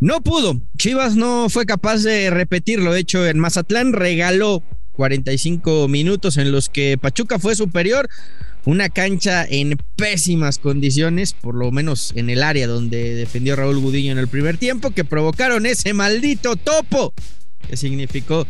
No pudo. Chivas no fue capaz de repetir lo hecho en Mazatlán. Regaló 45 minutos en los que Pachuca fue superior. Una cancha en pésimas condiciones, por lo menos en el área donde defendió Raúl Gudiño en el primer tiempo, que provocaron ese maldito topo que significó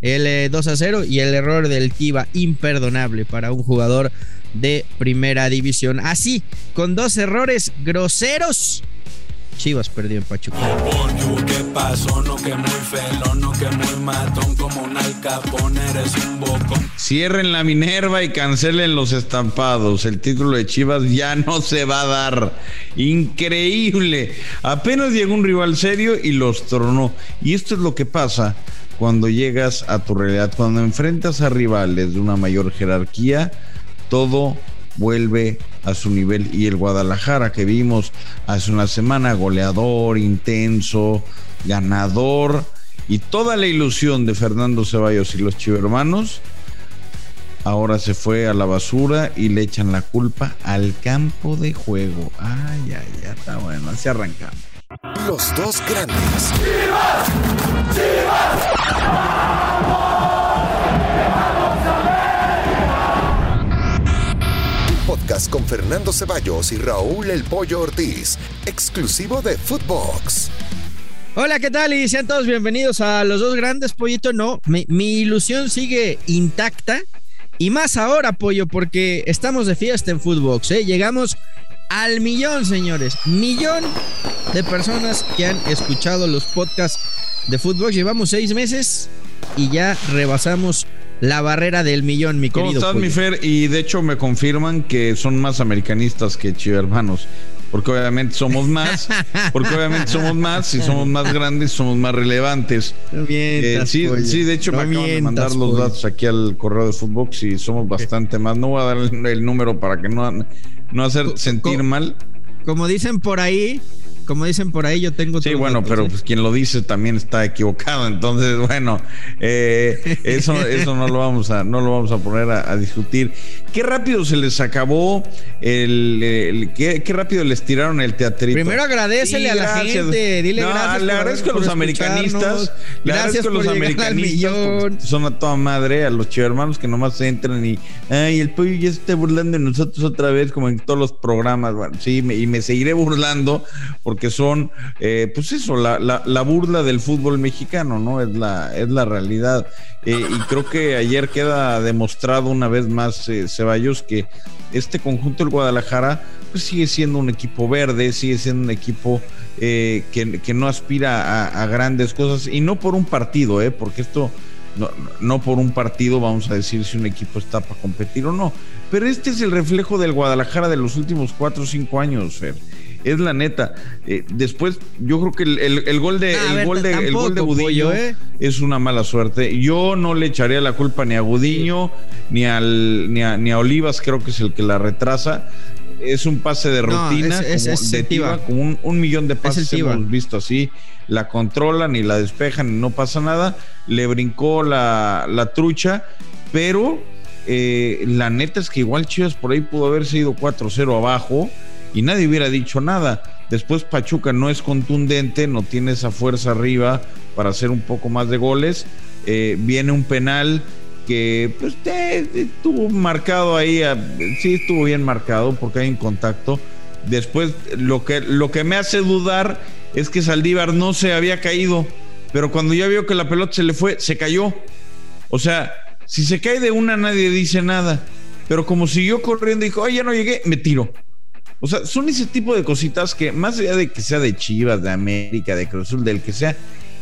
el 2 eh, a 0 y el error del Tiva imperdonable para un jugador de primera división. Así, con dos errores groseros Chivas perdió en Pachuca. Cierren la Minerva y cancelen los estampados. El título de Chivas ya no se va a dar. Increíble. Apenas llegó un rival serio y los tronó. Y esto es lo que pasa cuando llegas a tu realidad. Cuando enfrentas a rivales de una mayor jerarquía, todo vuelve a su nivel y el Guadalajara que vimos hace una semana goleador, intenso, ganador y toda la ilusión de Fernando Ceballos y los chivermanos ahora se fue a la basura y le echan la culpa al campo de juego. Ay, ay, ya está bueno, así arrancamos. Los dos grandes. ¡Chivas! ¡Chivas! Podcast con Fernando Ceballos y Raúl El Pollo Ortiz, exclusivo de Footbox. Hola, ¿qué tal? Y sean todos bienvenidos a Los Dos Grandes, Pollito. No, mi, ilusión sigue intacta. Y más ahora, Pollo, porque estamos de fiesta en Footbox. ¿eh? Llegamos al millón, señores. Millón de personas que han escuchado los podcasts de Footbox. Llevamos seis meses y ya rebasamos la barrera del millón, mi querido. ¿Cómo estás, mi Fer? Y de hecho me confirman que son más americanistas que chivermanos. Porque obviamente somos más, porque obviamente somos más, y somos más grandes, somos más relevantes. Eh, sí, sí, de hecho me acaban de mandar los datos aquí al correo de Footbox y somos bastante más. No voy a dar el, número para que no, no hacer sentir mal. Como dicen por ahí, como dicen por ahí, yo tengo. Sí, bueno, pero pues quien lo dice también está equivocado. Entonces, bueno, eh, eso, eso no lo vamos a, no lo vamos a poner a, discutir. Qué rápido se les acabó el, qué, rápido les tiraron el teatrito. Primero agradecele a la gente, dile gracias. Le agradezco a los americanistas. Le agradezco a los americanistas. Son a toda madre, a los hermanos que nomás entran y ay, el pollo ya se está burlando de nosotros otra vez, como en todos los programas. Bueno, sí, y me seguiré burlando porque son, eh, pues eso, la, la, burla del fútbol mexicano, ¿no? Es la, es la realidad. Eh, y creo que ayer queda demostrado una vez más, eh, Ceballos, que este conjunto del Guadalajara, pues sigue siendo un equipo verde, sigue siendo un equipo que, que, no aspira a, grandes cosas, y no por un partido, ¿eh? Porque esto... No, no, por un partido vamos a decir si un equipo está para competir o no. Pero este es el reflejo del Guadalajara de los últimos cuatro o cinco años, Fer es la neta. Eh, después, yo creo que el, gol de el gol de, el gol de Gudiño ¿eh? es una mala suerte. Yo no le echaría la culpa ni a Gudiño, ni al ni a, ni a Olivas, creo que es el que la retrasa. Es un pase de rutina, como, un, millón de pases hemos visto así. La controlan y la despejan y no pasa nada. Le brincó la, la trucha, pero eh, la neta es que igual Chivas por ahí pudo haberse ido 4-0 abajo y nadie hubiera dicho nada. Después Pachuca no es contundente, no tiene esa fuerza arriba para hacer un poco más de goles. Eh, viene un penal que pues, estuvo marcado ahí, sí estuvo bien marcado porque hay un contacto. Después lo que, lo que me hace dudar es que Saldívar no se había caído, pero cuando ya vio que la pelota se le fue, se cayó. O sea, si se cae de una nadie dice nada, pero como siguió corriendo y dijo, ay, ya no llegué, me tiro. O sea, son ese tipo de cositas que, más allá de que sea de Chivas, de América, de Cruz Azul, del que sea,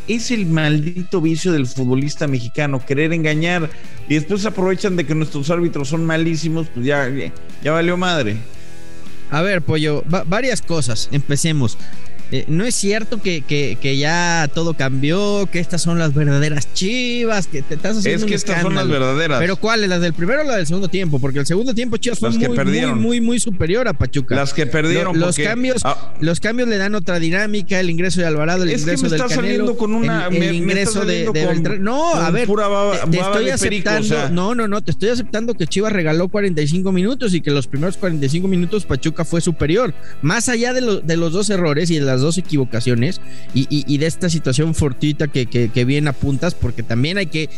es el maldito vicio del futbolista mexicano, querer engañar y después aprovechan de que nuestros árbitros son malísimos, pues ya, ya valió madre. A ver, Pollo, varias cosas. Empecemos. Eh, no es cierto que, ya todo cambió, que estas son las verdaderas chivas, que te estás haciendo Es que estas son las verdaderas. Pero ¿cuáles? ¿Las del primero o las del segundo tiempo? Porque el segundo tiempo Chivas fue muy, muy, muy, muy, superior a Pachuca. Las que perdieron. los, cambios, ah. los cambios le dan otra dinámica, el ingreso de Alvarado, el ingreso del Canelo, con una, el, ingreso de, No, a ver, te, estoy aceptando, no, no, no, te estoy aceptando que Chivas regaló 45 minutos y que los primeros 45 minutos Pachuca fue superior. Más allá de, de los dos errores y de las dos equivocaciones y, de esta situación fortuita que, que, que bien apuntas, porque también hay que,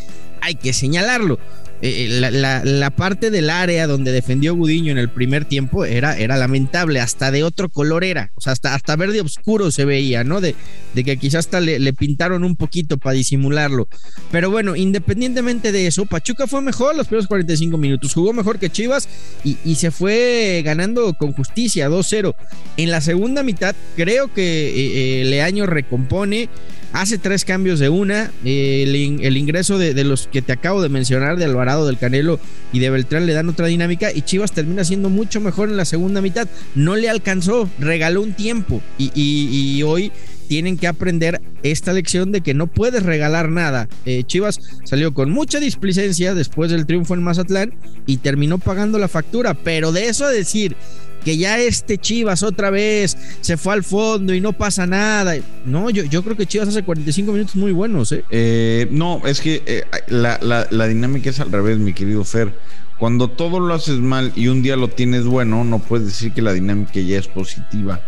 hay que señalarlo. Eh, eh, la, parte del área donde defendió Gudiño en el primer tiempo era, era lamentable, hasta de otro color era, o sea, hasta, hasta verde oscuro se veía, ¿no? De, de que quizás hasta le, pintaron un poquito para disimularlo. Pero bueno, independientemente de eso, Pachuca fue mejor los primeros 45 minutos, jugó mejor que Chivas y, se fue ganando con justicia 2-0. En la segunda mitad, creo que eh, Leaño recompone hace tres cambios de una, el, ingreso de, los que te acabo de mencionar, de Alvarado, del Canelo y de Beltrán le dan otra dinámica y Chivas termina siendo mucho mejor en la segunda mitad. No le alcanzó, regaló un tiempo y, hoy tienen que aprender esta lección de que no puedes regalar nada. Eh, Chivas salió con mucha displicencia después del triunfo en Mazatlán y terminó pagando la factura, pero de eso a decir que ya este Chivas otra vez se fue al fondo y no pasa nada. No, yo, yo creo que Chivas hace 45 minutos muy buenos. ¿eh? eh no, es que eh, la, la, dinámica es al revés, mi querido Fer. Cuando todo lo haces mal y un día lo tienes bueno, no puedes decir que la dinámica ya es positiva,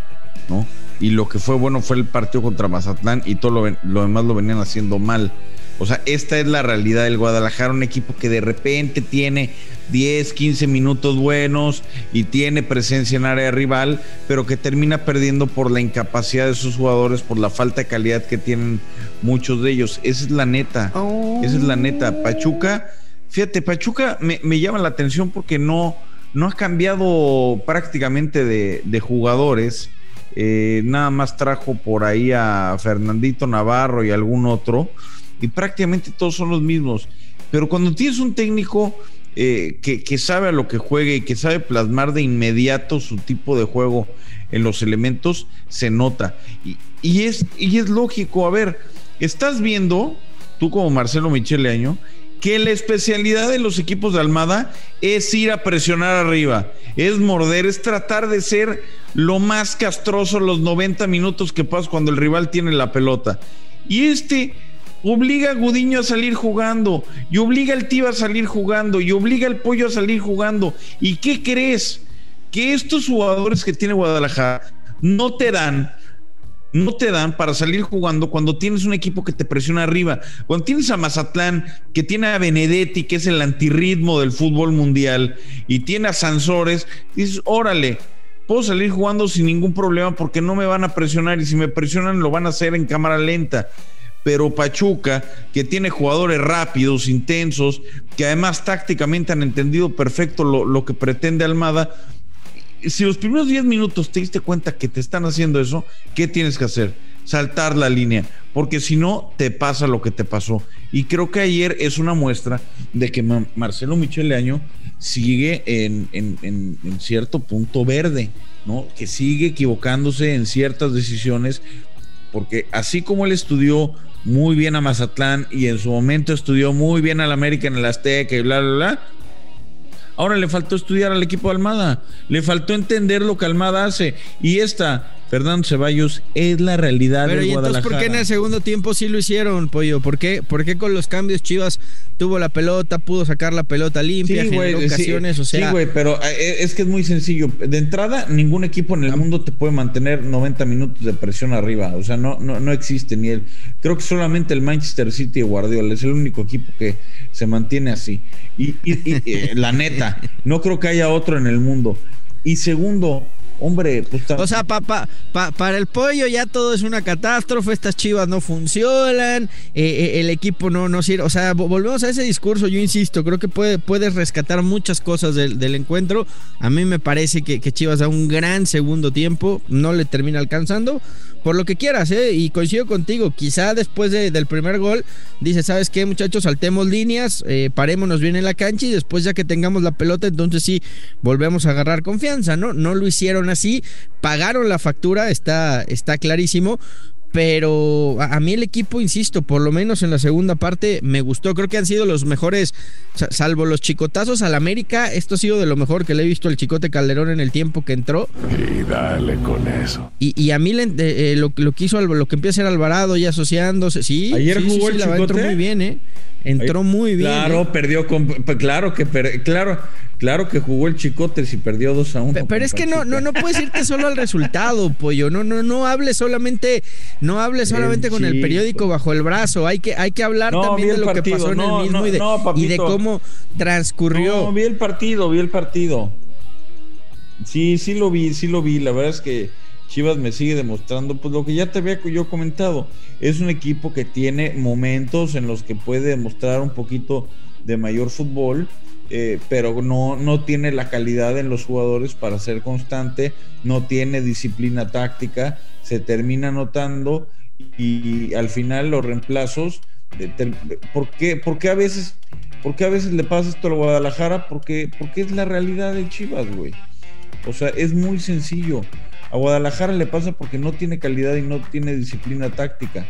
¿no? Y lo que fue bueno fue el partido contra Mazatlán y todo lo, lo demás lo venían haciendo mal. O sea, esta es la realidad del Guadalajara, un equipo que de repente tiene 10, 15 minutos buenos y tiene presencia en área rival, pero que termina perdiendo por la incapacidad de sus jugadores, por la falta de calidad que tienen muchos de ellos. Esa es la neta. Esa es la neta. Pachuca, fíjate, Pachuca me, llama la atención porque no, no ha cambiado prácticamente de, jugadores. Eh, nada más trajo por ahí a Fernandito Navarro y algún otro, y prácticamente todos son los mismos. Pero cuando tienes un técnico eh, que, sabe a lo que juegue y que sabe plasmar de inmediato su tipo de juego en los elementos, se nota. Y, es, y es lógico, a ver, estás viendo, tú como Marcelo Michele Año, que la especialidad de los equipos de Almada es ir a presionar arriba, es morder, es tratar de ser lo más castroso los 90 minutos que pasa cuando el rival tiene la pelota. Y este obliga a Gudiño a salir jugando, y obliga al Tío a salir jugando, y obliga al Pollo a salir jugando. ¿Y qué crees? Que estos jugadores que tiene Guadalajara no te dan no te dan para salir jugando cuando tienes un equipo que te presiona arriba. Cuando tienes a Mazatlán, que tiene a Benedetti, que es el antirritmo del fútbol mundial, y tiene a Sansores, dices, órale, puedo salir jugando sin ningún problema porque no me van a presionar y si me presionan lo van a hacer en cámara lenta pero Pachuca, que tiene jugadores rápidos, intensos, que además tácticamente han entendido perfecto lo, que pretende Almada, si los primeros 10 minutos te diste cuenta que te están haciendo eso, ¿qué tienes que hacer? Saltar la línea, porque si no, te pasa lo que te pasó. Y creo que ayer es una muestra de que Marcelo Michele Año sigue en, en, cierto punto verde, ¿no? Que sigue equivocándose en ciertas decisiones, porque así como él estudió muy bien a Mazatlán y en su momento estudió muy bien al América en el Azteca y bla, bla, bla. Ahora le faltó estudiar al equipo de Almada, le faltó entender lo que Almada hace. Y esta, Fernando Ceballos, es la realidad Pero de ¿y entonces por qué en el segundo tiempo sí lo hicieron, Pollo? ¿Por qué, ¿Por qué con los cambios Chivas tuvo la pelota, pudo sacar la pelota limpia, sí, generó ocasiones, o sea... Sí, güey, pero eh, es que es muy sencillo. De entrada, ningún equipo en el mundo te puede mantener 90 minutos de presión arriba. O sea, no, no, no existe ni el... Creo que solamente el Manchester City de Guardiola es el único equipo que se mantiene así. Y, eh, la neta, no creo que haya otro en el mundo. Y segundo, Hombre, pues, O sea, para el pollo ya todo es una catástrofe, estas chivas no funcionan, eh, eh, el equipo no, no sirve. O sea, volvemos a ese discurso, yo insisto, creo que puede, puedes rescatar muchas cosas del, encuentro. A mí me parece que, que, Chivas da un gran segundo tiempo, no le termina alcanzando, por lo que quieras, ¿eh? Y coincido contigo, quizá después del primer gol, dice, ¿sabes qué, muchachos? Saltemos líneas, eh, parémonos bien en la cancha y después ya que tengamos la pelota, entonces sí, volvemos a agarrar confianza, ¿no? No lo hicieron así, pagaron la factura, está, está clarísimo, pero a, mí el equipo, insisto, por lo menos en la segunda parte me gustó. Creo que han sido los mejores, salvo los chicotazos al América. Esto ha sido de lo mejor que le he visto al Chicote Calderón en el tiempo que entró. Y dale con eso. Y, a mí eh, lo, que hizo, lo que empieza a ser Alvarado y asociándose. Sí, ayer jugó el la Chicote. muy bien, ¿eh? Entró muy bien. Claro, ¿eh? perdió con, claro que claro, claro que jugó el Chicote y perdió 2 a 1. Pero, es que no, no, no puedes irte solo al resultado, pollo. No, no, no hables solamente, no hables solamente con el periódico bajo el brazo. Hay que, hay que hablar también de lo que pasó en el mismo y, de, y de cómo transcurrió. No, vi el partido, vi el partido. Sí, sí lo vi, sí lo vi. La verdad es que Chivas me sigue demostrando, pues lo que ya te había yo comentado, es un equipo que tiene momentos en los que puede demostrar un poquito de mayor fútbol, eh, pero no, no tiene la calidad en los jugadores para ser constante, no tiene disciplina táctica, se termina notando y, al final los reemplazos, ¿por qué, por qué a veces... ¿Por qué a veces le pasa esto a Guadalajara? Porque, porque es la realidad de Chivas, güey. O sea, es muy sencillo. A Guadalajara le pasa porque no tiene calidad y no tiene disciplina táctica.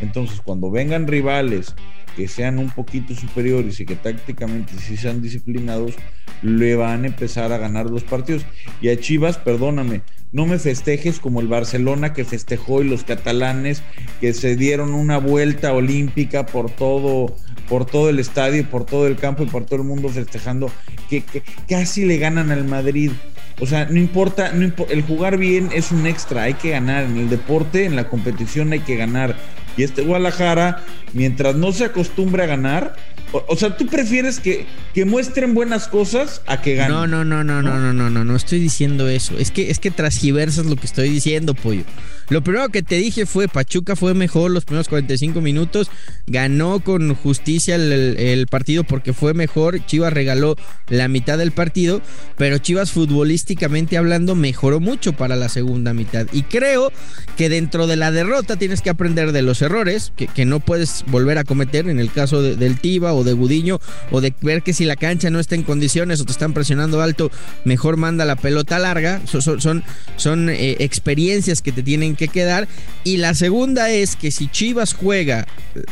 Entonces, cuando vengan rivales que sean un poquito superiores y que tácticamente sí sean disciplinados, le van a empezar a ganar los partidos. Y a Chivas, perdóname, no me festejes como el Barcelona que festejó y los catalanes que se dieron una vuelta olímpica por todo, por todo el estadio, por todo el campo y por todo el mundo festejando, que, que casi le ganan al Madrid. O sea, no importa, no el jugar bien es un extra, hay que ganar. En el deporte, en la competición hay que ganar. Y este Guadalajara, mientras no se acostumbre a ganar, o, sea, tú prefieres que, que, muestren buenas cosas a que ganen. No, no, no, no, no, no, no, no, no, estoy diciendo eso. Es que, es que transgiversas lo que estoy diciendo, pollo. Lo primero que te dije fue Pachuca fue mejor los primeros 45 minutos, ganó con justicia el, partido porque fue mejor, Chivas regaló la mitad del partido, pero Chivas futbolísticamente hablando mejoró mucho para la segunda mitad. Y creo que dentro de la derrota tienes que aprender de los errores que, no puedes volver a cometer en el caso del Tiba o de Gudiño o de ver que si la cancha no está en condiciones o te están presionando alto, mejor manda la pelota larga. Son, son, son eh, experiencias que te tienen que quedar. Y la segunda es que si Chivas juega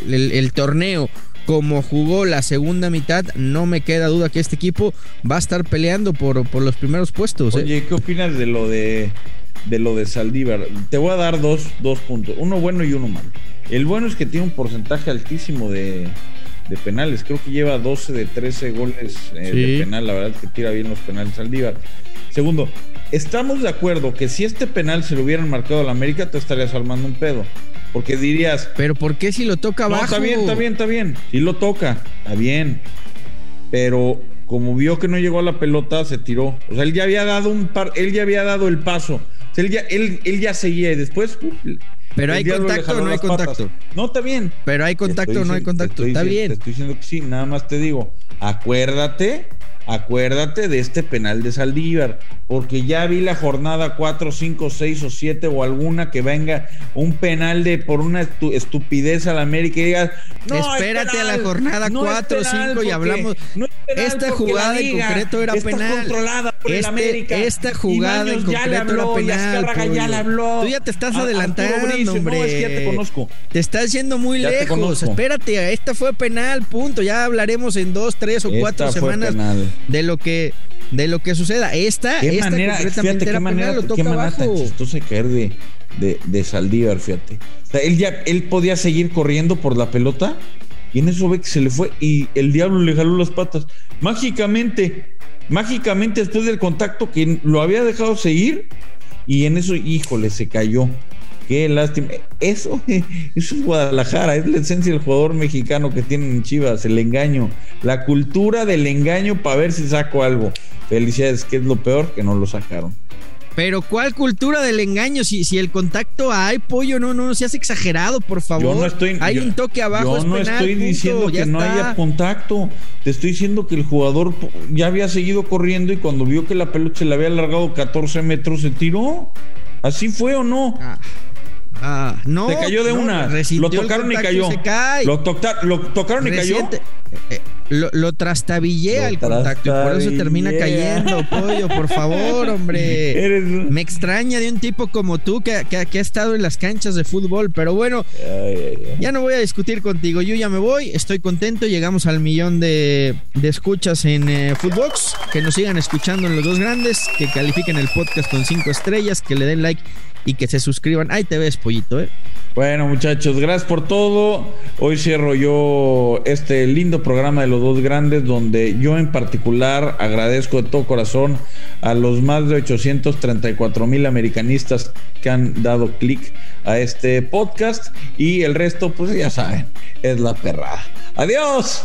el, torneo como jugó la segunda mitad, no me queda duda que este equipo va a estar peleando por, por los primeros puestos. ¿eh? Oye, ¿qué opinas de lo de, de lo de Saldívar? Te voy a dar dos, dos puntos, uno bueno y uno malo. El bueno es que tiene un porcentaje altísimo de, penales. Creo que lleva 12 de 13 goles eh, de penal. La verdad es que tira bien los penales Saldívar. Segundo, estamos de acuerdo que si este penal se lo hubieran marcado a la América, te estarías armando un pedo. Porque dirías. Pero ¿por qué si lo toca abajo? está bien, está bien, está bien. Si lo toca, está bien. Pero como vio que no llegó a la pelota, se tiró. O sea, él ya había dado un par, él ya había dado el paso. O sea, él ya, él, él ya seguía y después. Pero hay contacto o no hay contacto. No, está bien. Pero hay contacto o no hay contacto. Está bien. Te estoy diciendo que sí, nada más te digo, acuérdate acuérdate de este penal de Saldívar, porque ya vi la jornada 4, 5, 6 o 7 o alguna que venga un penal de por una estupidez a la América y digas, no, espérate a la jornada 4, 5 y hablamos. esta jugada en concreto era penal. controlada por este, América. Esta jugada en concreto ya habló, era penal. ya le habló. Tú ya te estás adelantando, hombre. No, es que ya te conozco. Te estás yendo muy lejos. Espérate, esta fue penal, punto. Ya hablaremos en dos, tres o cuatro semanas de lo que de lo que suceda. Esta, ¿Qué esta manera, fíjate, qué manera, lo toca qué manera tan chistosa caer de, de, de, Saldívar, fíjate. O sea, él ya él podía seguir corriendo por la pelota y en eso ve que se le fue y el diablo le jaló las patas. Mágicamente, mágicamente después del contacto que lo había dejado seguir y en eso, híjole, se cayó. Qué lástima. Eso, eso es Guadalajara, es la esencia del jugador mexicano que tienen en Chivas, el engaño. La cultura del engaño para ver si saco algo. Felicidades, que es lo peor, que no lo sacaron. Pero ¿cuál cultura del engaño? Si, si el contacto hay, pollo, no, no, no seas exagerado, por favor. Yo no estoy, hay un toque abajo. Yo no estoy diciendo que no haya contacto. Te estoy diciendo que el jugador ya había seguido corriendo y cuando vio que la pelota se le había alargado 14 metros, se tiró. ¿Así fue o no? Ah. Ah, no. Se cayó de una. Lo tocaron y cayó. Lo, tocaron y cayó. Eh, lo, trastabillé al contacto y por eso termina cayendo, pollo, por favor, hombre. Me extraña de un tipo como tú que, ha estado en las canchas de fútbol, pero bueno, ya no voy a discutir contigo. Yo ya me voy, estoy contento. Llegamos al millón de, escuchas en eh, Footbox. Que nos sigan escuchando en los dos grandes, que califiquen el podcast con cinco estrellas, que le den like y que se suscriban. Ahí te ves, pollito, ¿eh? Bueno, muchachos, gracias por todo. Hoy cierro yo este lindo programa de los dos grandes, donde yo en particular agradezco de todo corazón a los más de 834 mil americanistas que han dado clic a este podcast y el resto, pues ya saben, es la perrada. Adiós.